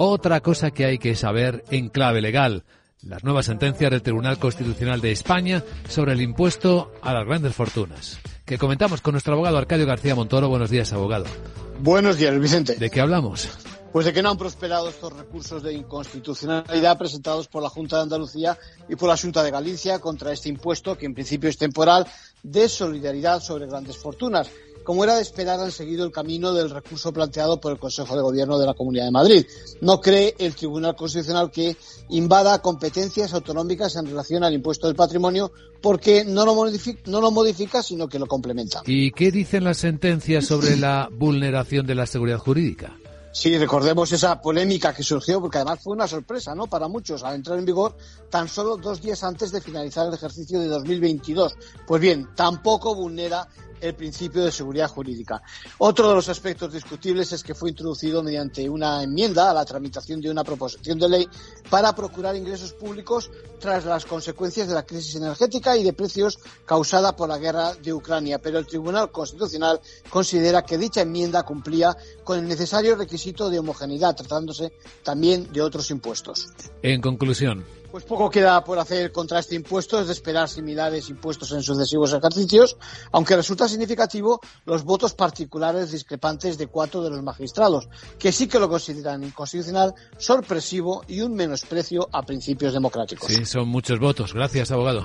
Otra cosa que hay que saber en clave legal las nuevas sentencias del Tribunal Constitucional de España sobre el impuesto a las grandes fortunas. Que comentamos con nuestro abogado Arcadio García Montoro. Buenos días, abogado. Buenos días, Vicente. ¿De qué hablamos? Pues de que no han prosperado estos recursos de inconstitucionalidad presentados por la Junta de Andalucía y por la Junta de Galicia contra este impuesto, que en principio es temporal, de solidaridad sobre grandes fortunas. Como era de esperar, han seguido el camino del recurso planteado por el Consejo de Gobierno de la Comunidad de Madrid. No cree el Tribunal Constitucional que invada competencias autonómicas en relación al impuesto del patrimonio porque no lo, modifica, no lo modifica, sino que lo complementa. ¿Y qué dicen las sentencias sobre la vulneración de la seguridad jurídica? Sí, recordemos esa polémica que surgió, porque además fue una sorpresa, ¿no? Para muchos, al entrar en vigor tan solo dos días antes de finalizar el ejercicio de 2022. Pues bien, tampoco vulnera el principio de seguridad jurídica. Otro de los aspectos discutibles es que fue introducido mediante una enmienda a la tramitación de una proposición de ley para procurar ingresos públicos tras las consecuencias de la crisis energética y de precios causada por la guerra de Ucrania. Pero el Tribunal Constitucional considera que dicha enmienda cumplía con el necesario requisito de homogeneidad, tratándose también de otros impuestos. En conclusión, pues poco queda por hacer contra este impuesto, es de esperar similares impuestos en sucesivos ejercicios, aunque resulta significativo los votos particulares discrepantes de cuatro de los magistrados, que sí que lo consideran inconstitucional, sorpresivo y un menosprecio a principios democráticos. Sí, son muchos votos. Gracias, abogado.